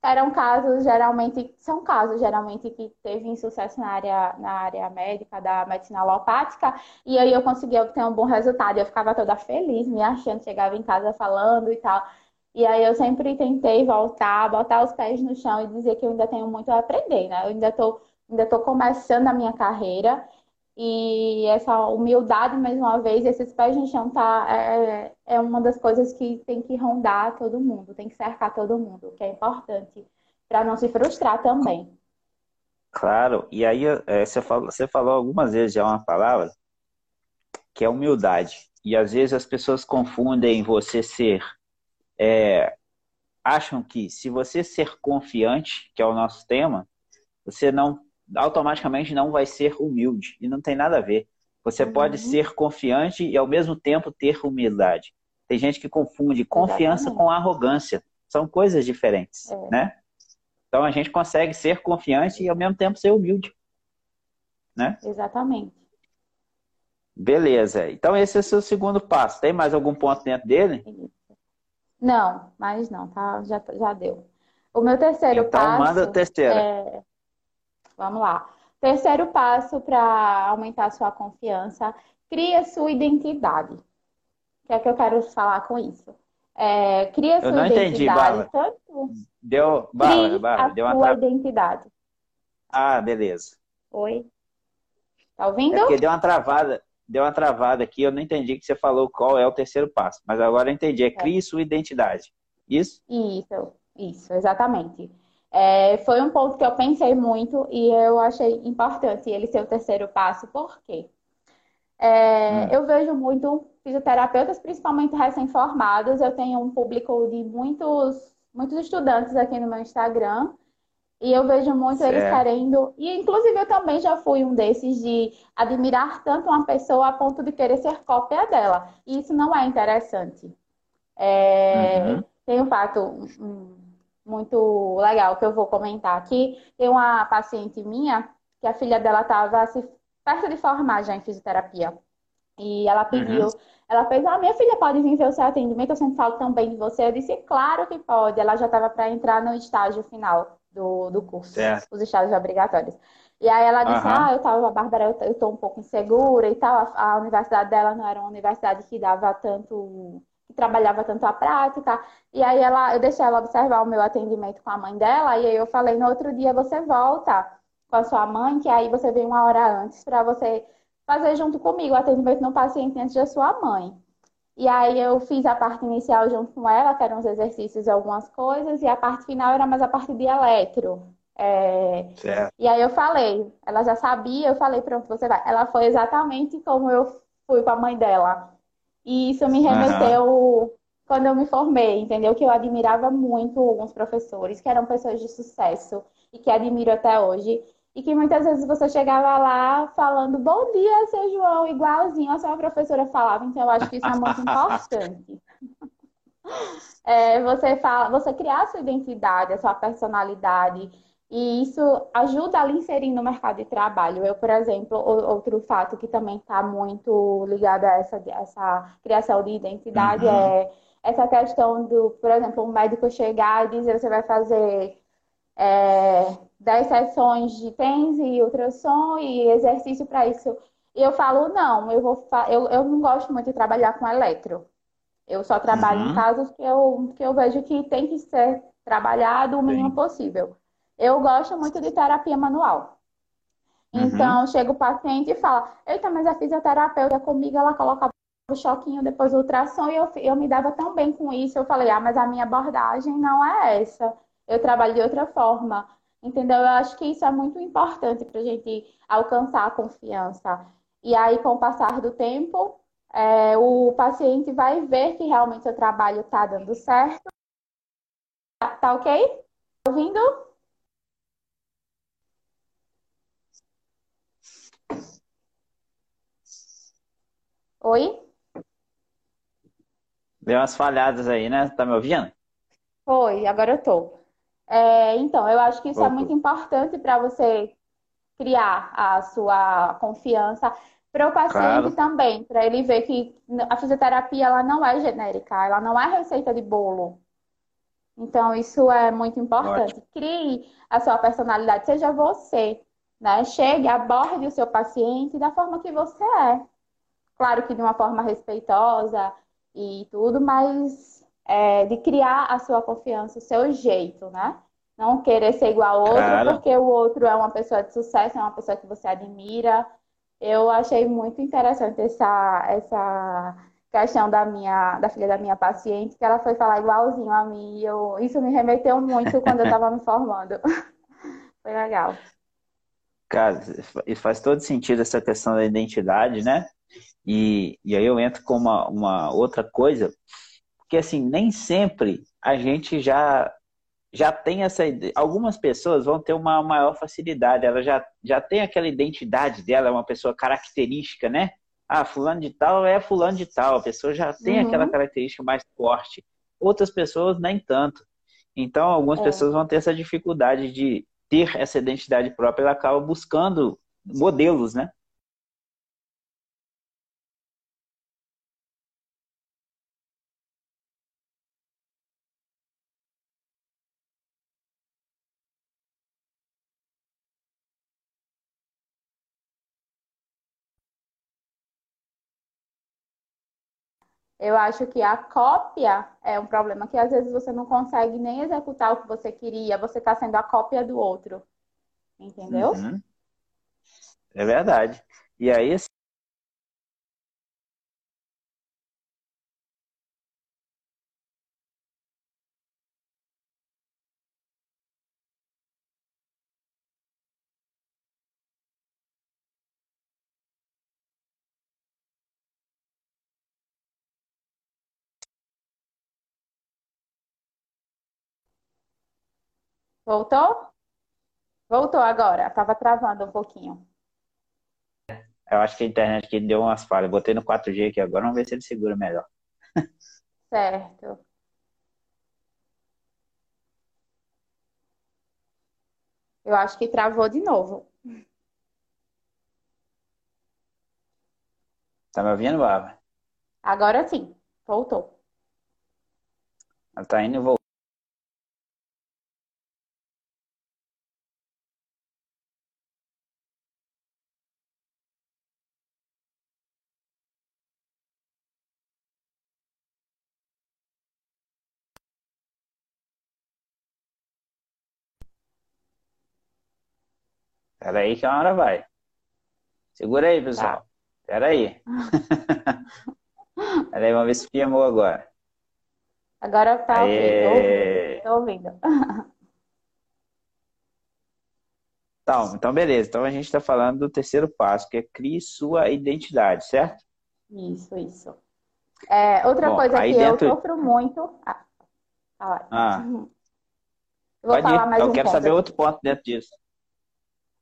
S2: eram casos geralmente, são casos geralmente que teve insucesso na área, na área médica, da medicina alopática, e aí eu conseguia obter um bom resultado. Eu ficava toda feliz, me achando, chegava em casa falando e tal. E aí eu sempre tentei voltar, botar os pés no chão e dizer que eu ainda tenho muito a aprender, né? Eu ainda estou ainda tô começando a minha carreira e essa humildade, mais uma vez, esses pés no chão tá, é, é uma das coisas que tem que rondar todo mundo, tem que cercar todo mundo, que é importante, para não se frustrar também.
S1: Claro, e aí é, você, falou, você falou algumas vezes já uma palavra que é humildade. E às vezes as pessoas confundem você ser. É, acham que se você ser confiante, que é o nosso tema, você não automaticamente não vai ser humilde. E não tem nada a ver. Você uhum. pode ser confiante e ao mesmo tempo ter humildade. Tem gente que confunde confiança Exatamente. com arrogância. São coisas diferentes, é. né? Então a gente consegue ser confiante e ao mesmo tempo ser humilde, né?
S2: Exatamente.
S1: Beleza. Então esse é o seu segundo passo. Tem mais algum ponto dentro dele?
S2: Não, mas não, tá? Já, já deu. O meu terceiro
S1: então,
S2: passo.
S1: Manda o terceiro. É...
S2: Vamos lá. Terceiro passo para aumentar sua confiança, cria sua identidade. O que é que eu quero falar com isso? É, cria sua
S1: eu não
S2: identidade.
S1: Entendi, tanto... Deu, Bárbara, Bárbara, deu
S2: uma sua identidade.
S1: Ah, beleza.
S2: Oi. Tá ouvindo?
S1: É porque deu uma travada, deu uma travada aqui, eu não entendi que você falou qual é o terceiro passo, mas agora eu entendi, é, é. crie sua identidade. Isso?
S2: Isso, isso, exatamente. É, foi um ponto que eu pensei muito e eu achei importante ele ser o terceiro passo, por quê? É, hum. Eu vejo muito fisioterapeutas, principalmente recém-formados. Eu tenho um público de muitos, muitos estudantes aqui no meu Instagram. E eu vejo muito certo. eles querendo. E, inclusive, eu também já fui um desses de admirar tanto uma pessoa a ponto de querer ser cópia dela. E isso não é interessante. É, uhum. Tem um fato, muito legal que eu vou comentar aqui. Tem uma paciente minha que a filha dela estava perto de formar já em fisioterapia. E ela pediu, uhum. ela fez, ah, minha filha pode vir ver o seu atendimento, eu sempre falo tão bem de você. Eu disse, claro que pode. Ela já estava para entrar no estágio final do, do curso, certo. os estágios obrigatórios. E aí ela disse, uhum. ah, eu tava, Bárbara, eu, eu tô um pouco insegura e tal. A, a universidade dela não era uma universidade que dava tanto que trabalhava tanto a prática. E aí ela, eu deixei ela observar o meu atendimento com a mãe dela, e aí eu falei, no outro dia você volta com a sua mãe, que aí você vem uma hora antes para você fazer junto comigo o atendimento no paciente antes da sua mãe. E aí eu fiz a parte inicial junto com ela, que eram os exercícios e algumas coisas, e a parte final era mais a parte de eletro. É... E aí eu falei, ela já sabia, eu falei, pronto, você vai. Ela foi exatamente como eu fui com a mãe dela. E isso me remeteu uhum. quando eu me formei, entendeu? Que eu admirava muito alguns professores, que eram pessoas de sucesso e que admiro até hoje. E que muitas vezes você chegava lá falando bom dia, seu João, igualzinho a sua professora falava. Então eu acho que isso é muito importante. É, você fala, você criar a sua identidade, a sua personalidade e isso ajuda a lhe inserir no mercado de trabalho. Eu, por exemplo, outro fato que também está muito ligado a essa, essa criação de identidade uhum. é essa questão do, por exemplo, um médico chegar e dizer você vai fazer é, 10 sessões de TENS e ultrassom e exercício para isso. E eu falo, não, eu, vou eu, eu não gosto muito de trabalhar com eletro. Eu só trabalho uhum. em casos que eu, que eu vejo que tem que ser trabalhado o mínimo Sim. possível. Eu gosto muito de terapia manual. Uhum. Então, chega o paciente e fala: Eita, mas a fisioterapeuta comigo, ela colocava o choquinho depois do ultrassom e eu, eu me dava tão bem com isso. Eu falei: Ah, mas a minha abordagem não é essa. Eu trabalho de outra forma. Entendeu? Eu acho que isso é muito importante para a gente alcançar a confiança. E aí, com o passar do tempo, é, o paciente vai ver que realmente o trabalho está dando certo. Tá, tá ok? Tá ouvindo? Oi?
S1: Deu umas falhadas aí, né? Tá me ouvindo?
S2: Oi, agora eu tô. É, então, eu acho que isso é muito importante para você criar a sua confiança para o paciente claro. também, para ele ver que a fisioterapia ela não é genérica, ela não é receita de bolo. Então, isso é muito importante. Ótimo. Crie a sua personalidade, seja você, né? Chegue, aborde o seu paciente da forma que você é. Claro que de uma forma respeitosa e tudo, mas é, de criar a sua confiança, o seu jeito, né? Não querer ser igual ao outro, claro. porque o outro é uma pessoa de sucesso, é uma pessoa que você admira. Eu achei muito interessante essa, essa questão da minha, da filha da minha paciente, que ela foi falar igualzinho a mim. Eu, isso me remeteu muito quando eu estava me formando. foi legal.
S1: Cara, isso faz todo sentido essa questão da identidade, né? E, e aí eu entro com uma, uma outra coisa, porque assim, nem sempre a gente já já tem essa ideia. Algumas pessoas vão ter uma maior facilidade, ela já, já tem aquela identidade dela, é uma pessoa característica, né? Ah, fulano de tal é fulano de tal, a pessoa já tem uhum. aquela característica mais forte. Outras pessoas nem tanto. Então, algumas é. pessoas vão ter essa dificuldade de ter essa identidade própria, ela acaba buscando modelos, né?
S2: Eu acho que a cópia é um problema que às vezes você não consegue nem executar o que você queria, você está sendo a cópia do outro. Entendeu? Uhum.
S1: É verdade. E aí,
S2: Voltou? Voltou agora. Tava travando um pouquinho.
S1: Eu acho que a internet aqui deu umas falhas. Botei no 4G aqui agora, vamos ver se ele segura melhor.
S2: Certo. Eu acho que travou de novo.
S1: Tá me ouvindo, Bárbara?
S2: Agora sim, voltou.
S1: Ela tá indo e voltando. Espera aí que a hora vai. Segura aí, pessoal.
S2: Tá.
S1: Espera aí. Espera aí, vamos ver se filmou agora.
S2: Agora tá ouvindo. Tô ouvindo.
S1: Então, então, beleza. Então a gente está falando do terceiro passo, que é crie sua identidade, certo?
S2: Isso, isso. É, outra
S1: Bom,
S2: coisa que eu
S1: dentro-
S2: sofro muito. Ah, fala.
S1: Ah.
S2: Eu vou
S1: Pode
S2: falar
S1: ir.
S2: mais
S1: Eu
S2: um
S1: quero
S2: ponto
S1: saber outro ponto dentro disso.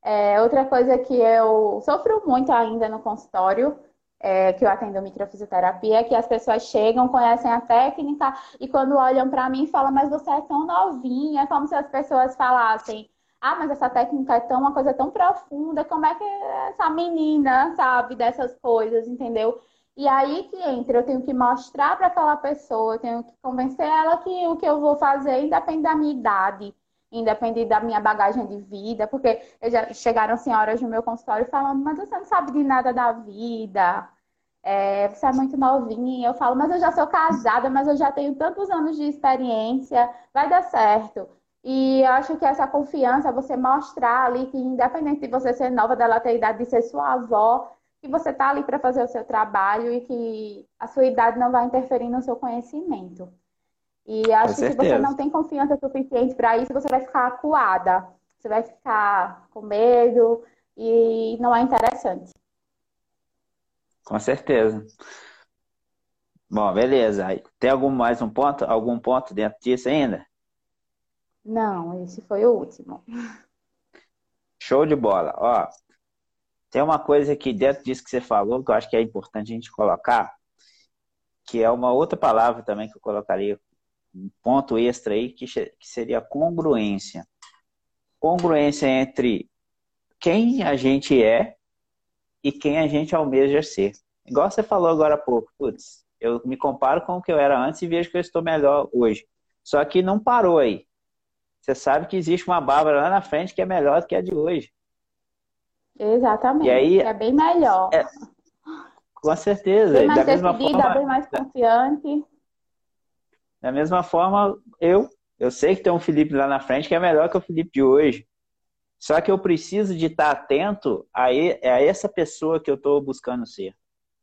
S2: É, outra coisa que eu sofro muito ainda no consultório, é, que eu atendo microfisioterapia, é que as pessoas chegam, conhecem a técnica e quando olham para mim falam, mas você é tão novinha, é como se as pessoas falassem, ah, mas essa técnica é tão uma coisa tão profunda, como é que essa menina sabe dessas coisas, entendeu? E aí que entra, eu tenho que mostrar para aquela pessoa, eu tenho que convencer ela que o que eu vou fazer independe da minha idade independente da minha bagagem de vida, porque já chegaram senhoras no meu consultório falando, mas você não sabe de nada da vida, é, você é muito novinha. Eu falo, mas eu já sou casada, mas eu já tenho tantos anos de experiência, vai dar certo. E eu acho que essa confiança, você mostrar ali que, independente de você ser nova, dela ter idade de ser sua avó, que você tá ali para fazer o seu trabalho e que a sua idade não vai interferir no seu conhecimento. E acho que se você não tem confiança suficiente para isso, você vai ficar acuada, você vai ficar com medo e não é interessante.
S1: Com certeza. Bom, beleza. Tem algum mais um ponto? Algum ponto dentro disso ainda?
S2: Não, esse foi o último.
S1: Show de bola. Ó, tem uma coisa aqui dentro disso que você falou que eu acho que é importante a gente colocar, que é uma outra palavra também que eu colocaria, um ponto extra aí, que, que seria congruência. Congruência entre quem a gente é e quem a gente almeja ser. Igual você falou agora há pouco, putz, eu me comparo com o que eu era antes e vejo que eu estou melhor hoje. Só que não parou aí. Você sabe que existe uma Bárbara lá na frente que é melhor do que a de hoje.
S2: Exatamente.
S1: E aí-
S2: é bem melhor.
S1: É, Com certeza.
S2: Bem mais
S1: da mesma forma,
S2: bem mais confiante.
S1: Da mesma forma, eu, eu sei que tem um Felipe lá na frente que é melhor que o Felipe de hoje. Só que eu preciso de estar atento a, a essa pessoa que eu estou buscando ser,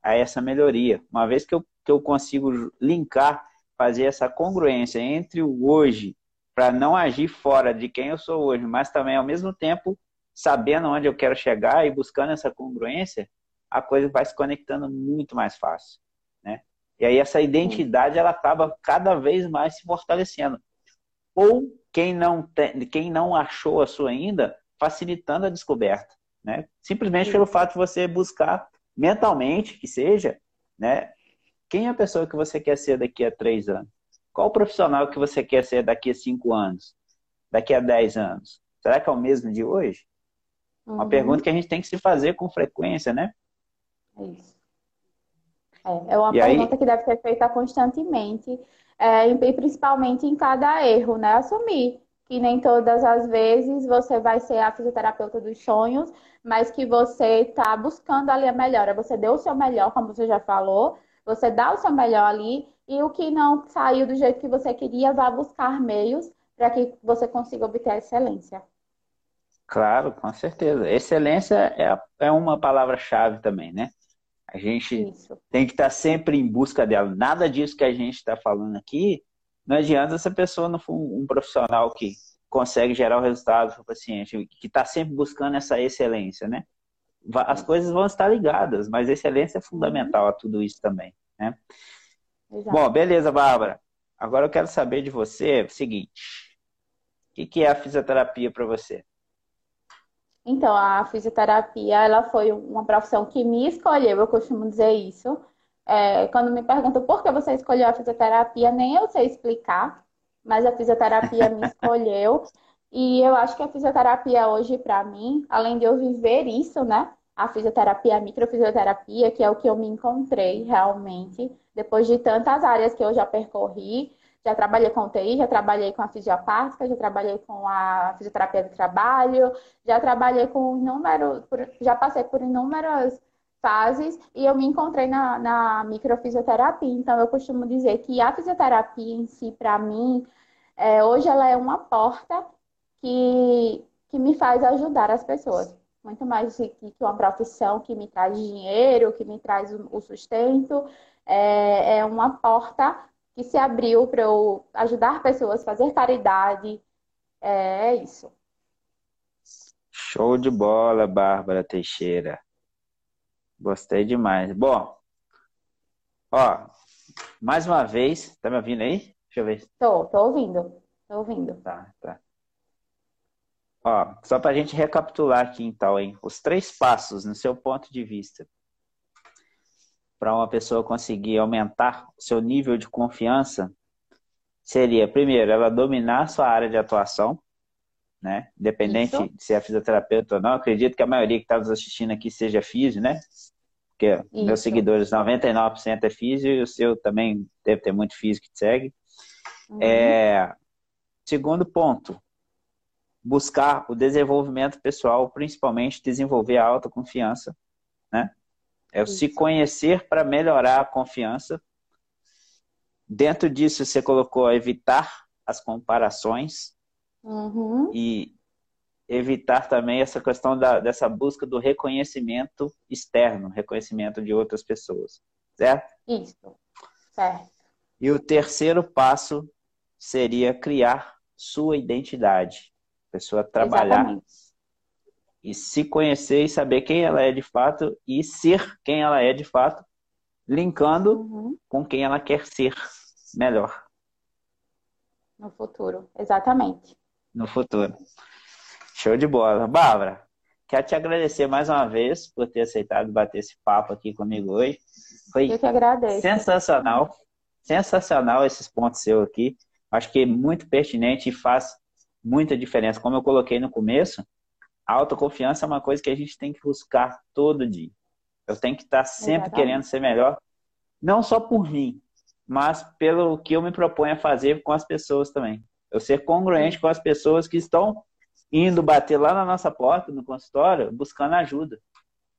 S1: a essa melhoria. Uma vez que eu, que eu consigo linkar, fazer essa congruência entre o hoje, para não agir fora de quem eu sou hoje, mas também ao mesmo tempo sabendo onde eu quero chegar e buscando essa congruência, a coisa vai se conectando muito mais fácil? E aí essa identidade ela acaba cada vez mais se fortalecendo. Ou quem não tem, quem não achou a sua ainda, facilitando a descoberta, né? Simplesmente pelo fato de você buscar mentalmente que seja, né? Quem é a pessoa que você quer ser daqui a três anos? Qual o profissional que você quer ser daqui a cinco anos? Daqui a dez anos? Será que é o mesmo de hoje? Uma
S2: Uhum,
S1: pergunta que a gente tem que se fazer com frequência, né?
S2: é isso. É, é uma
S1: E aí-
S2: pergunta que deve ser feita constantemente, é, e e principalmente em cada erro, né? Assumir que nem todas as vezes você vai ser a fisioterapeuta dos sonhos, mas que você está buscando ali a melhora. Você deu o seu melhor, como você já falou, você dá o seu melhor ali, e o que não saiu do jeito que você queria, vá buscar meios para que você consiga obter a excelência.
S1: Claro, com certeza. Excelência é, é uma palavra-chave também, né? A gente
S2: Isso.
S1: tem que estar sempre em busca dela. Nada disso que a gente está falando aqui, não adianta essa pessoa não for um, profissional que consegue gerar o resultado para o paciente, que está sempre buscando essa excelência, né? As coisas vão estar ligadas, mas a excelência é fundamental a tudo isso também, né?
S2: Exato.
S1: Bom, beleza, Bárbara. Agora eu quero saber de você o seguinte: o que que é a fisioterapia para você?
S2: Então, a fisioterapia, ela foi uma profissão que me escolheu, eu costumo dizer isso. É, quando me perguntam por que você escolheu a fisioterapia, nem eu sei explicar, mas a fisioterapia me escolheu. E eu acho que a fisioterapia hoje, para mim, além de eu viver isso, né? a fisioterapia, a microfisioterapia, que é o que eu me encontrei realmente, depois de tantas áreas que eu já percorri. Já trabalhei com UTI, já trabalhei com a fisiopática, já trabalhei com a fisioterapia do trabalho, já trabalhei com inúmeros, já passei por inúmeras fases e eu me encontrei na, na microfisioterapia. Então, eu costumo dizer que a fisioterapia em si, para mim, é, hoje ela é uma porta que, que me faz ajudar as pessoas. Muito mais que, que uma profissão que me traz dinheiro, que me traz o sustento. É, é uma porta que se abriu para eu ajudar pessoas, fazer caridade. É, é isso.
S1: Show de bola, Bárbara Teixeira. Gostei demais. Bom, ó, mais uma vez, tá me ouvindo aí? Deixa eu ver.
S2: Tô, tô ouvindo. Tô ouvindo.
S1: Tá, tá. Ó, só pra gente recapitular aqui então, hein? Os três passos, no seu ponto de vista, para uma pessoa conseguir aumentar seu nível de confiança, seria, primeiro, ela dominar a sua área de atuação, né? Independente Isso. de ser é fisioterapeuta ou não, acredito que a maioria que está nos assistindo aqui seja físio, né? Porque Isso. meus seguidores, 99% é físio e o seu também deve ter muito físico que te segue. Uhum. É... Segundo ponto, buscar o desenvolvimento pessoal, principalmente desenvolver a autoconfiança, né? É o Isso. se conhecer para melhorar a confiança. Dentro disso, você colocou evitar as comparações,
S2: Uhum.
S1: E evitar também essa questão da, dessa busca do reconhecimento externo, reconhecimento de outras pessoas, certo?
S2: Isso, certo.
S1: E o terceiro passo seria criar sua identidade. A pessoa trabalhar Exatamente. E se conhecer e saber quem ela é de fato e ser quem ela é de fato, linkando uhum. com quem ela quer ser melhor.
S2: No futuro, exatamente
S1: no futuro. Show de bola. Bárbara, quero te agradecer mais uma vez por ter aceitado bater esse papo aqui comigo hoje. Foi
S2: Eu que agradeço.
S1: sensacional. Sensacional esses pontos seus aqui. Acho que é muito pertinente e faz muita diferença. Como eu coloquei no começo, a autoconfiança é uma coisa que a gente tem que buscar todo dia. Eu tenho que estar sempre Exatamente. querendo ser melhor, não só por mim, mas pelo que eu me proponho a fazer com as pessoas também. Eu ser congruente com as pessoas que estão indo bater lá na nossa porta, no consultório, buscando ajuda.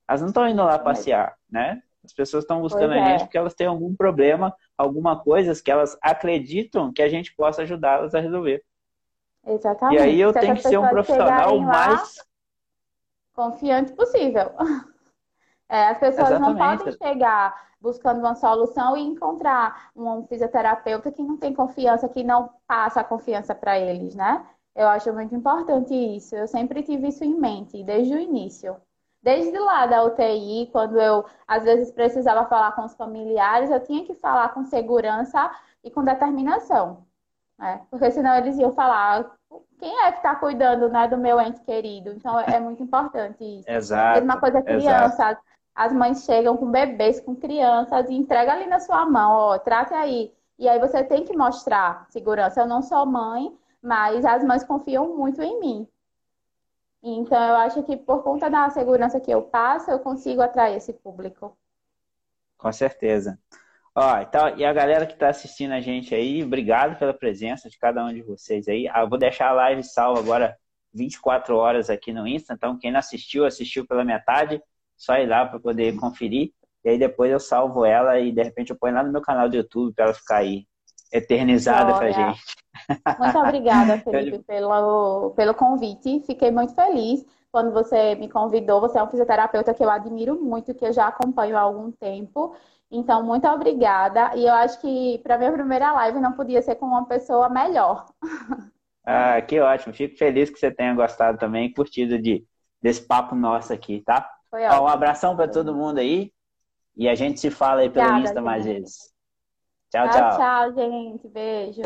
S1: Elas não estão indo lá passear, né? As pessoas estão buscando a gente é. porque elas têm algum problema, alguma coisa que elas acreditam que a gente possa ajudá-las a resolver.
S2: Exatamente.
S1: E aí eu Se tenho que ser um profissional mais
S2: confiante possível. É, as pessoas Exatamente. não podem chegar buscando uma solução e encontrar um fisioterapeuta que não tem confiança, que não passa a confiança para eles, né? Eu acho muito importante isso. Eu sempre tive isso em mente, desde o início. Desde lá da UTI, quando eu às vezes precisava falar com os familiares, eu tinha que falar com segurança e com determinação. Né? Porque senão eles iam falar quem é que está cuidando né, do meu ente querido. Então é muito importante isso.
S1: Exato.
S2: Mesma coisa criança. Exato as mães chegam com bebês, com crianças e entrega ali na sua mão, ó, trate aí. E aí você tem que mostrar segurança. Eu não sou mãe, mas as mães confiam muito em mim. Então eu acho que por conta da segurança que eu passo, eu consigo atrair esse público.
S1: Com certeza. Ó, então, e a galera que está assistindo a gente aí, obrigado pela presença de cada um de vocês aí. Ah, eu vou deixar a live salva agora 24 horas aqui no Insta, então quem não assistiu, assistiu pela metade só ir lá para poder conferir. E aí depois eu salvo ela e de repente eu ponho lá no meu canal do YouTube para ela ficar aí eternizada para gente.
S2: Muito obrigada, Felipe, pelo, pelo convite. Fiquei muito feliz quando você me convidou. Você é um fisioterapeuta que eu admiro muito, que eu já acompanho há algum tempo. Então, muito obrigada. E eu acho que para minha primeira live não podia ser com uma pessoa melhor.
S1: Ah, que ótimo. Fico feliz que você tenha gostado também curtido de, desse papo nosso aqui, tá? Foi ótimo. Um abração para todo mundo aí. E a gente se fala aí pelo Obrigada, Insta mais vezes. Tchau, tchau.
S2: Tchau, gente. Beijo.